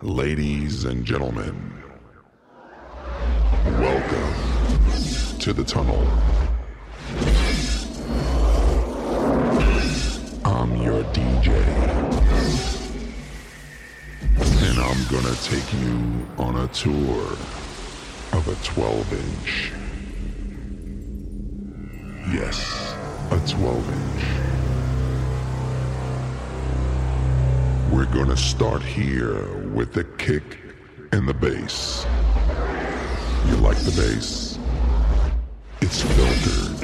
Ladies and gentlemen, welcome to the tunnel. I'm your DJ. And I'm gonna take you on a tour of a 12 inch. Yes, a 12 inch. We're gonna start here with the kick and the bass. You like the bass? It's filtered.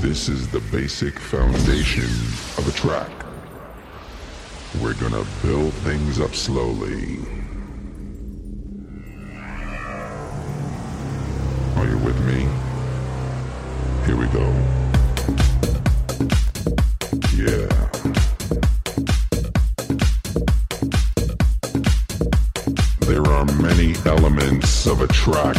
This is the basic foundation of a track. We're gonna build things up slowly. Track.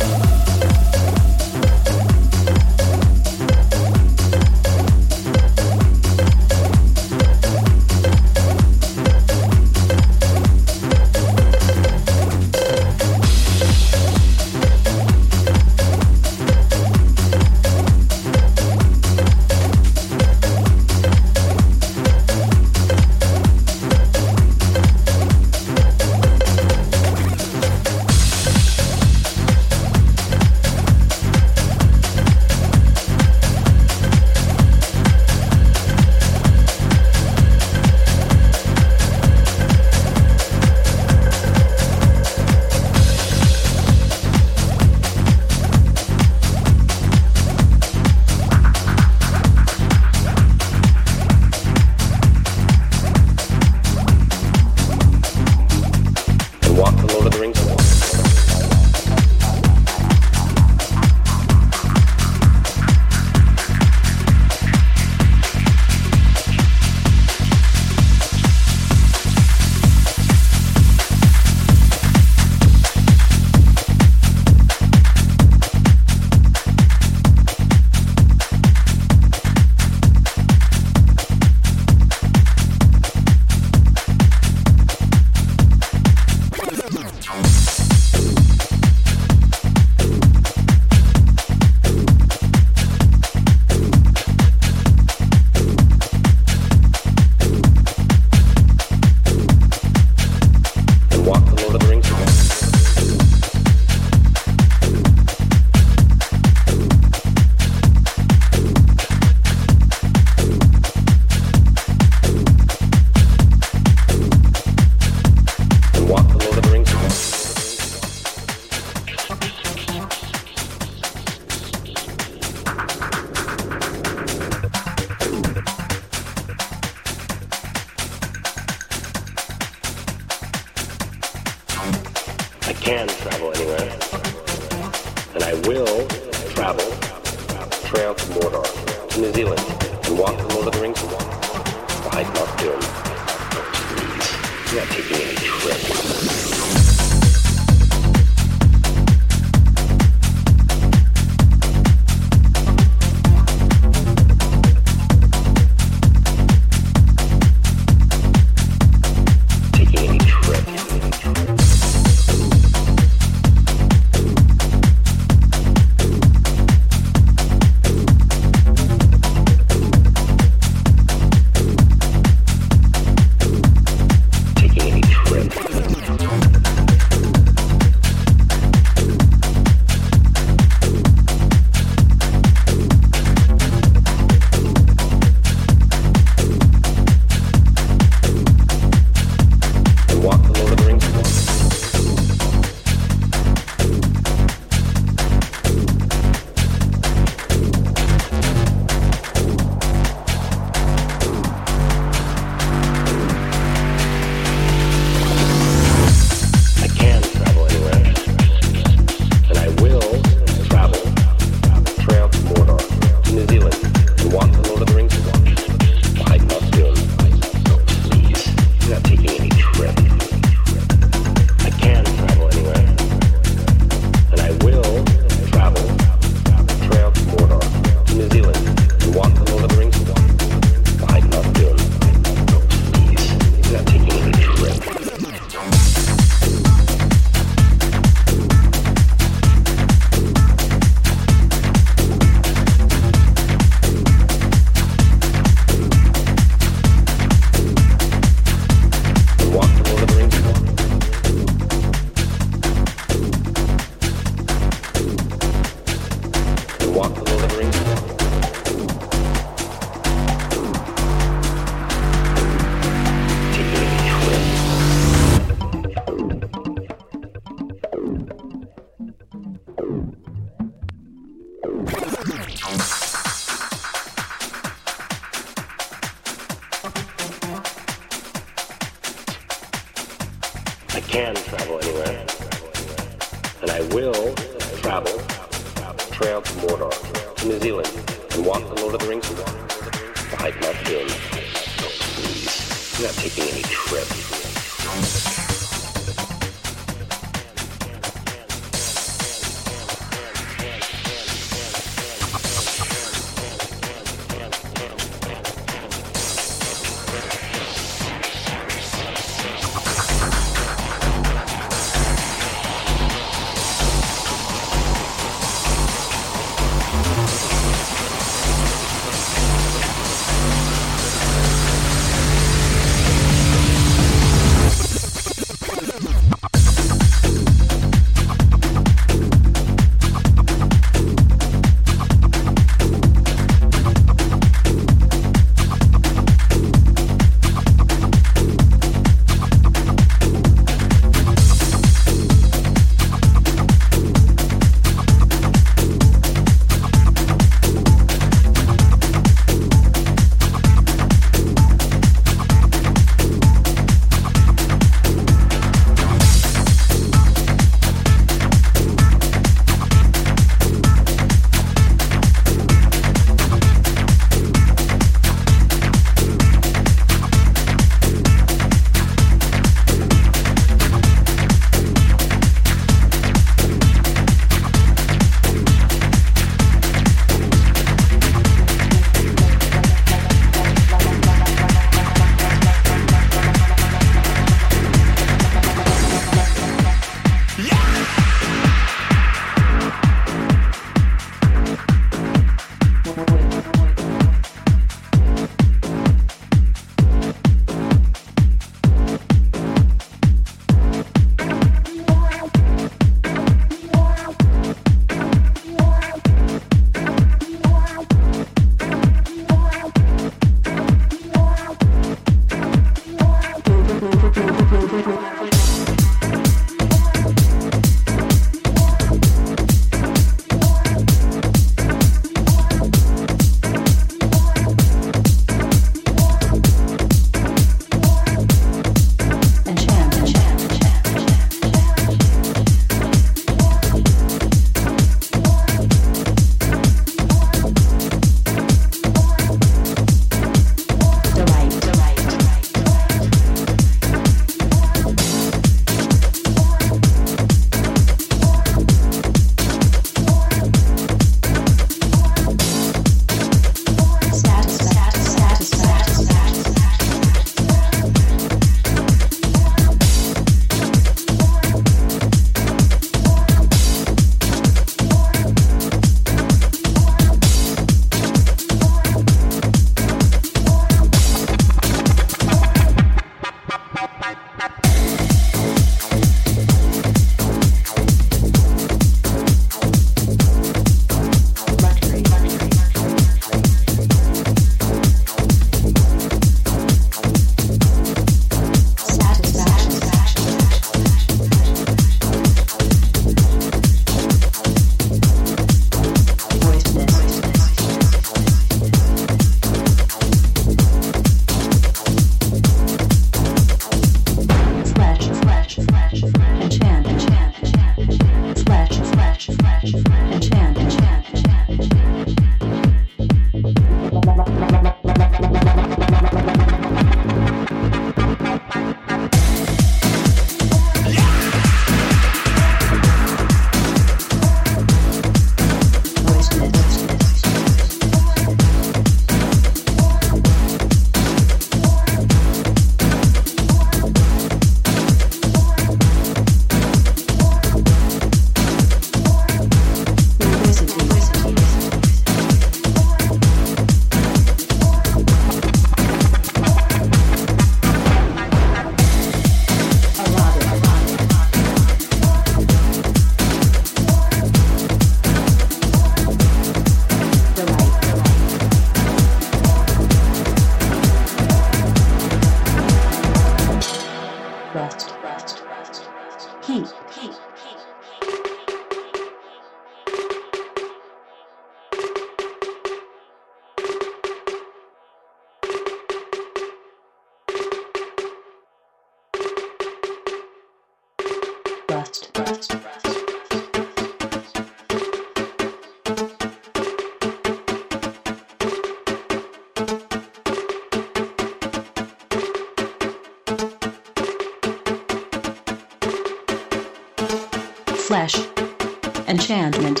Enchantment.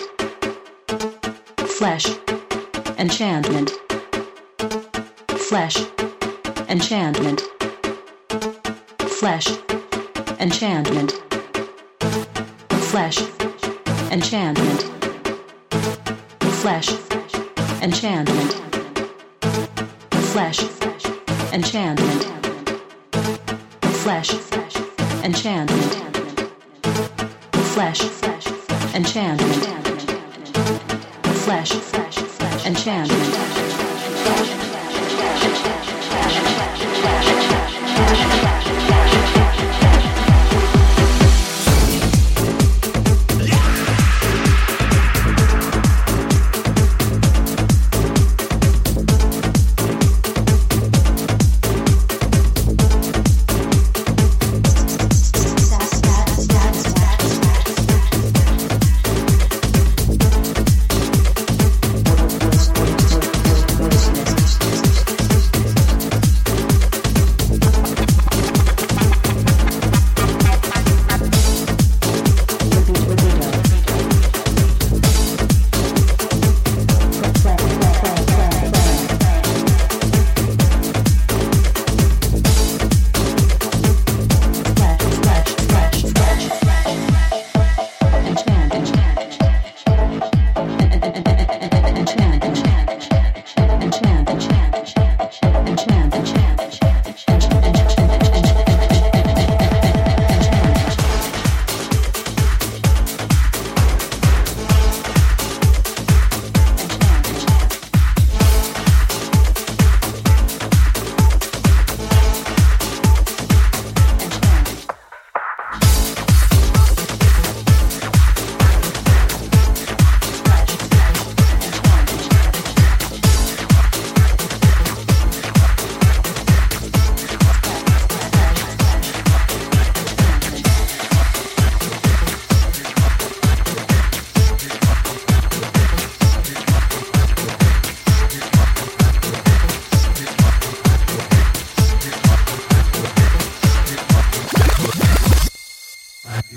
Flesh enchantment. Flesh enchantment. Flesh enchantment. Flesh enchantment. Flesh enchantment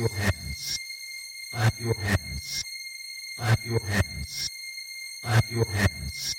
your hands. Clap your hands. Clap your hands. Clap your hands.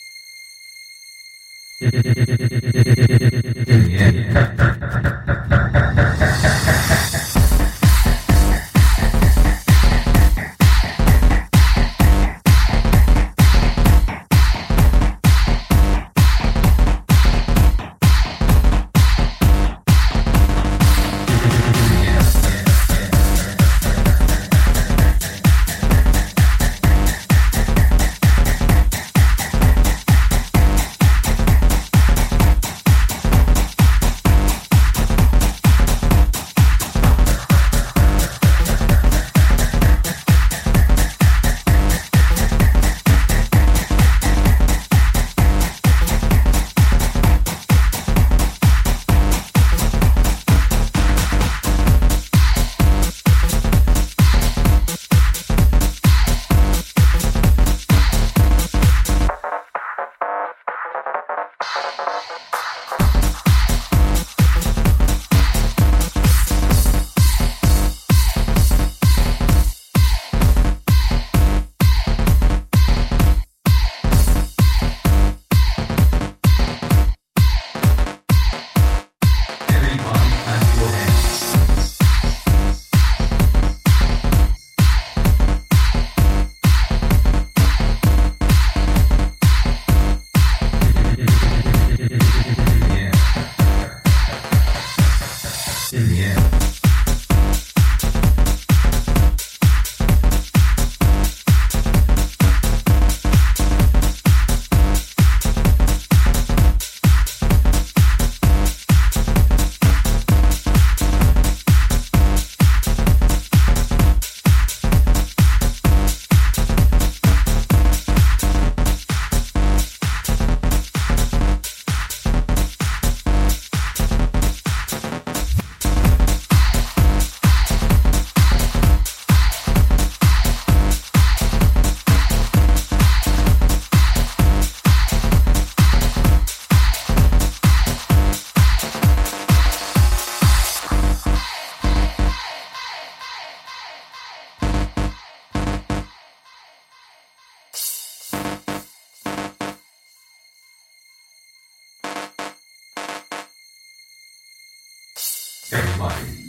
Spotify.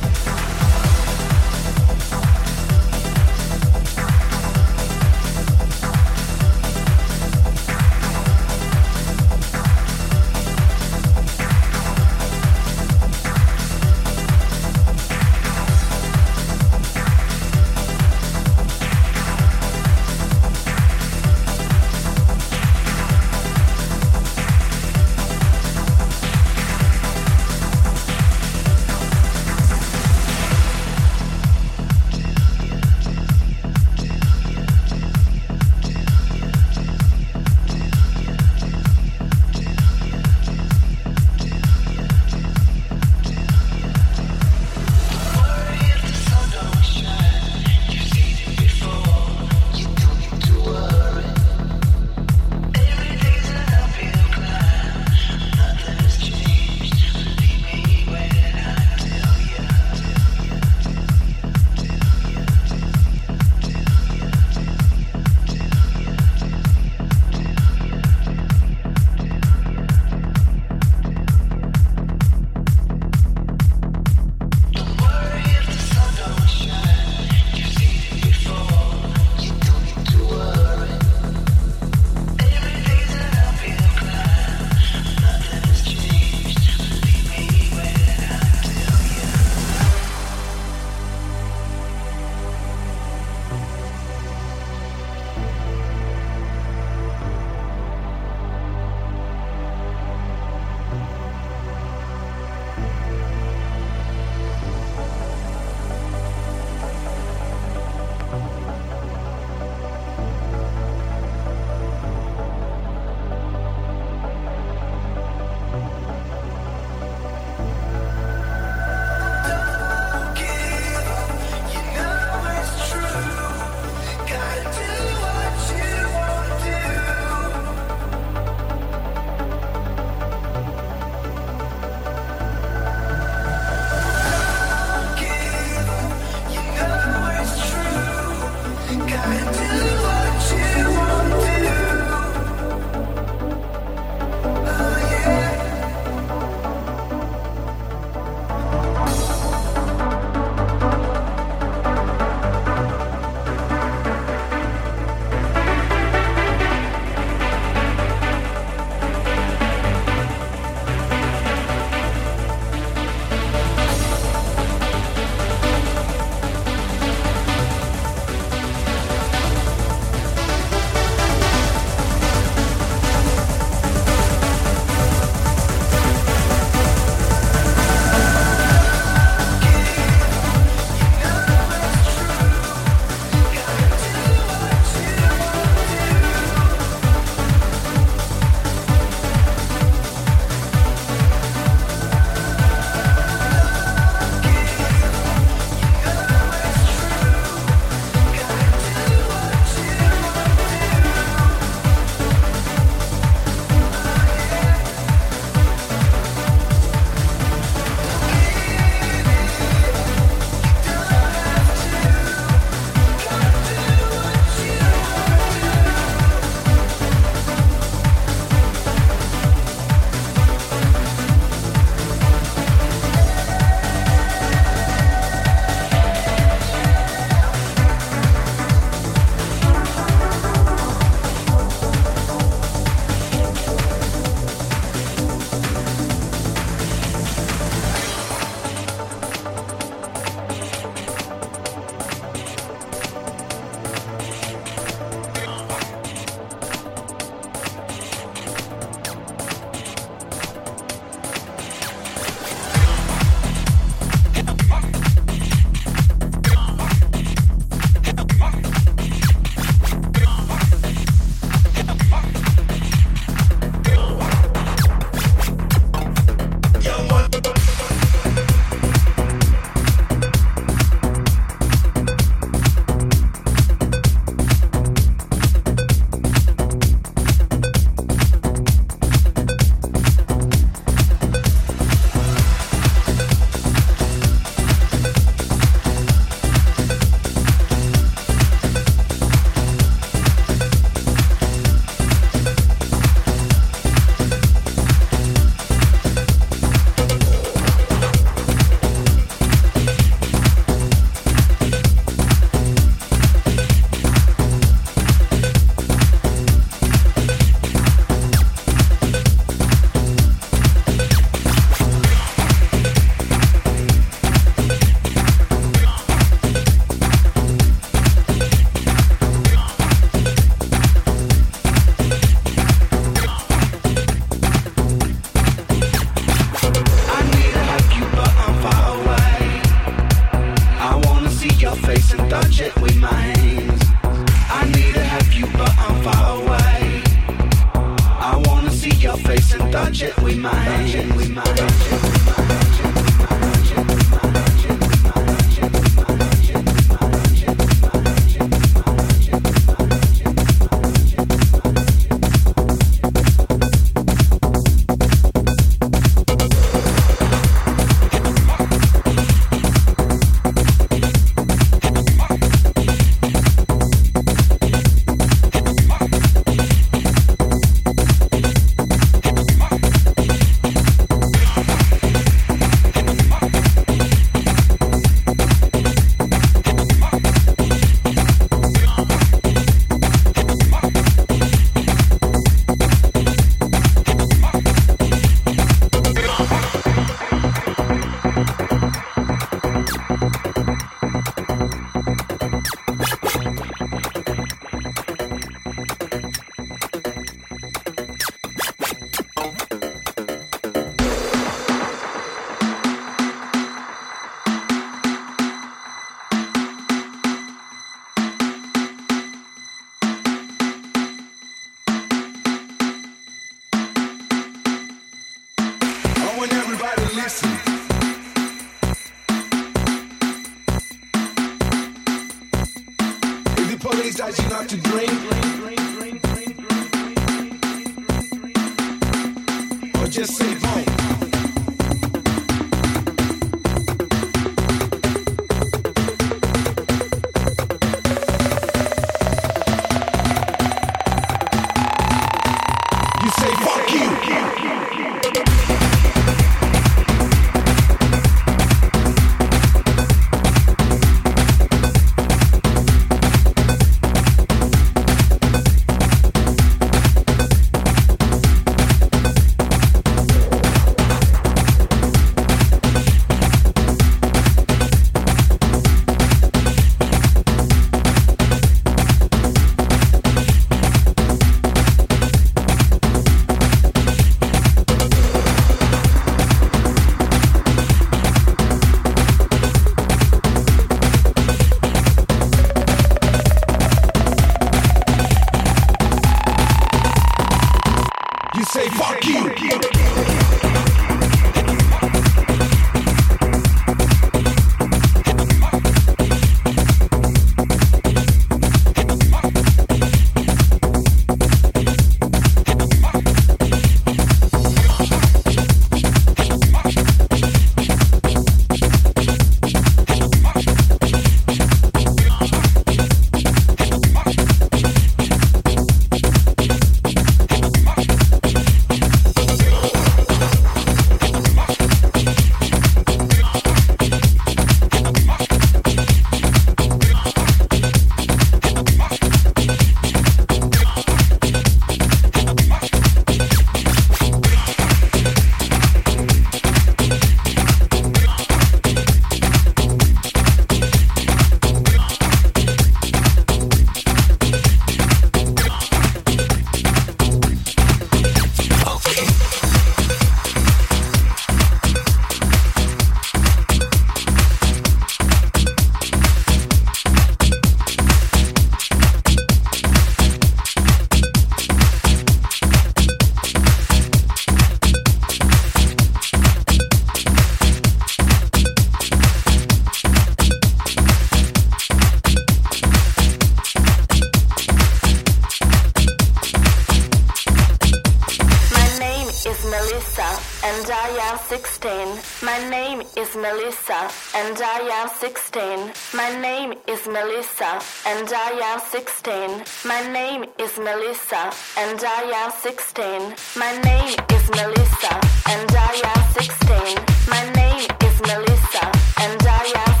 Melissa and I am 16. My name is Melissa and I am 16. My name is Melissa and I am 16. My name is Melissa and I am 16. My name is Melissa and I am 16. My name is Melissa and I am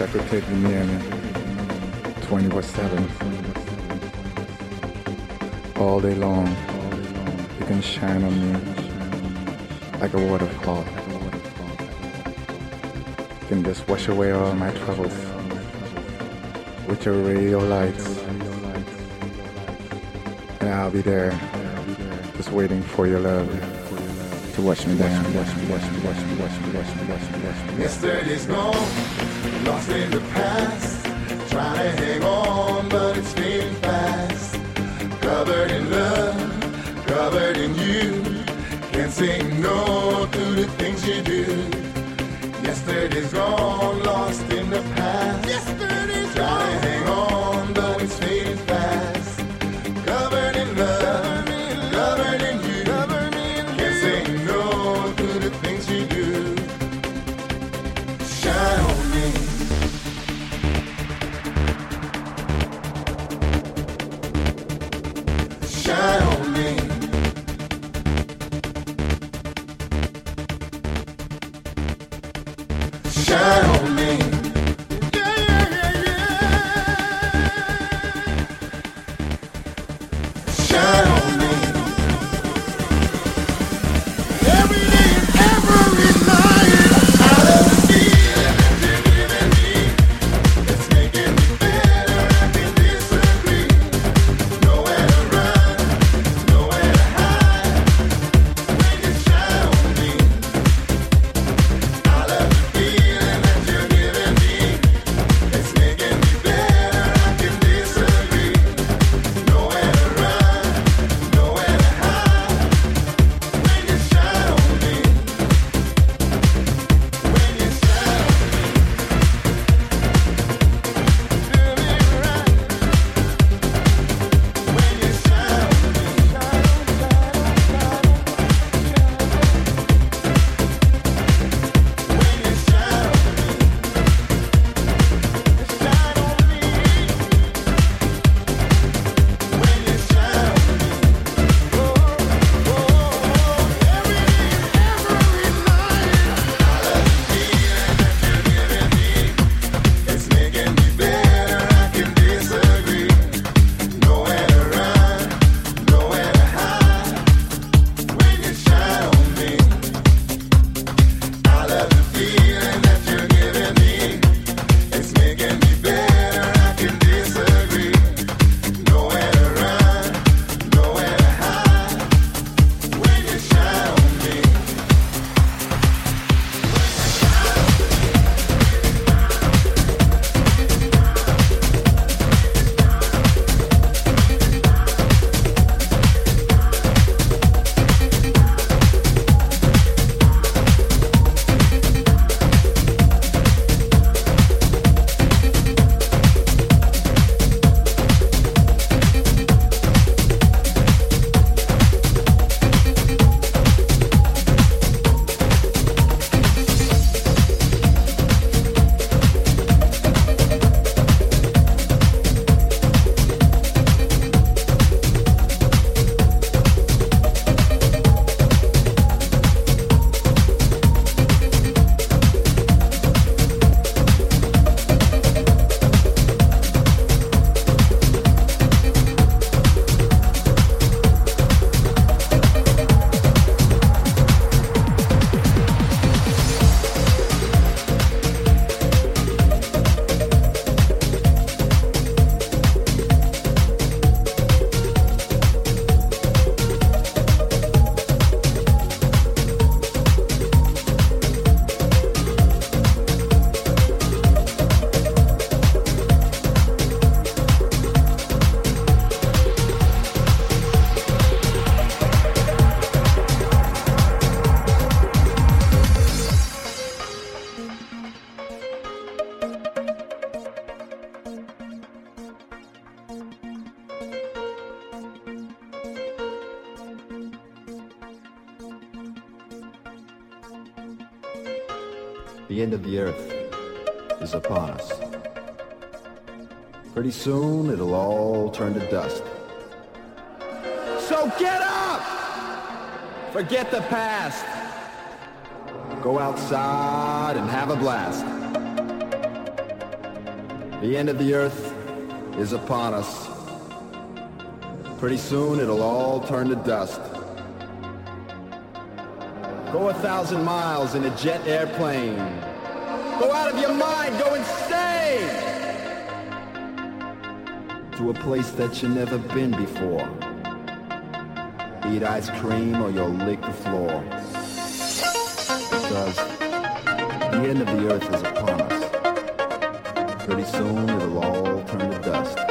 Shepherd taking me in 24-7. All day long, you can shine on me like a waterfall. You can just wash away all my troubles with your radio lights. And I'll be there, just waiting for your love to wash me down. Mr. Disco. Lost in the past, trying to hang on, but it's fading fast. Covered in love, covered in you, can't say no. shine on me. is upon us. Pretty soon it'll all turn to dust. Go a thousand miles in a jet airplane. Go out of your mind, go insane! To a place that you've never been before. Eat ice cream or you'll lick the floor. Because the end of the earth is pretty soon it'll all turn to dust.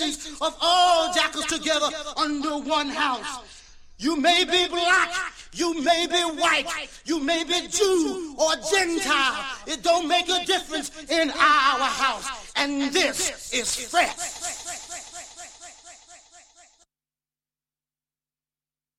citizens of all jackals together under one house. You may be black, you may be white, you may be Jew or Gentile. It don't make a difference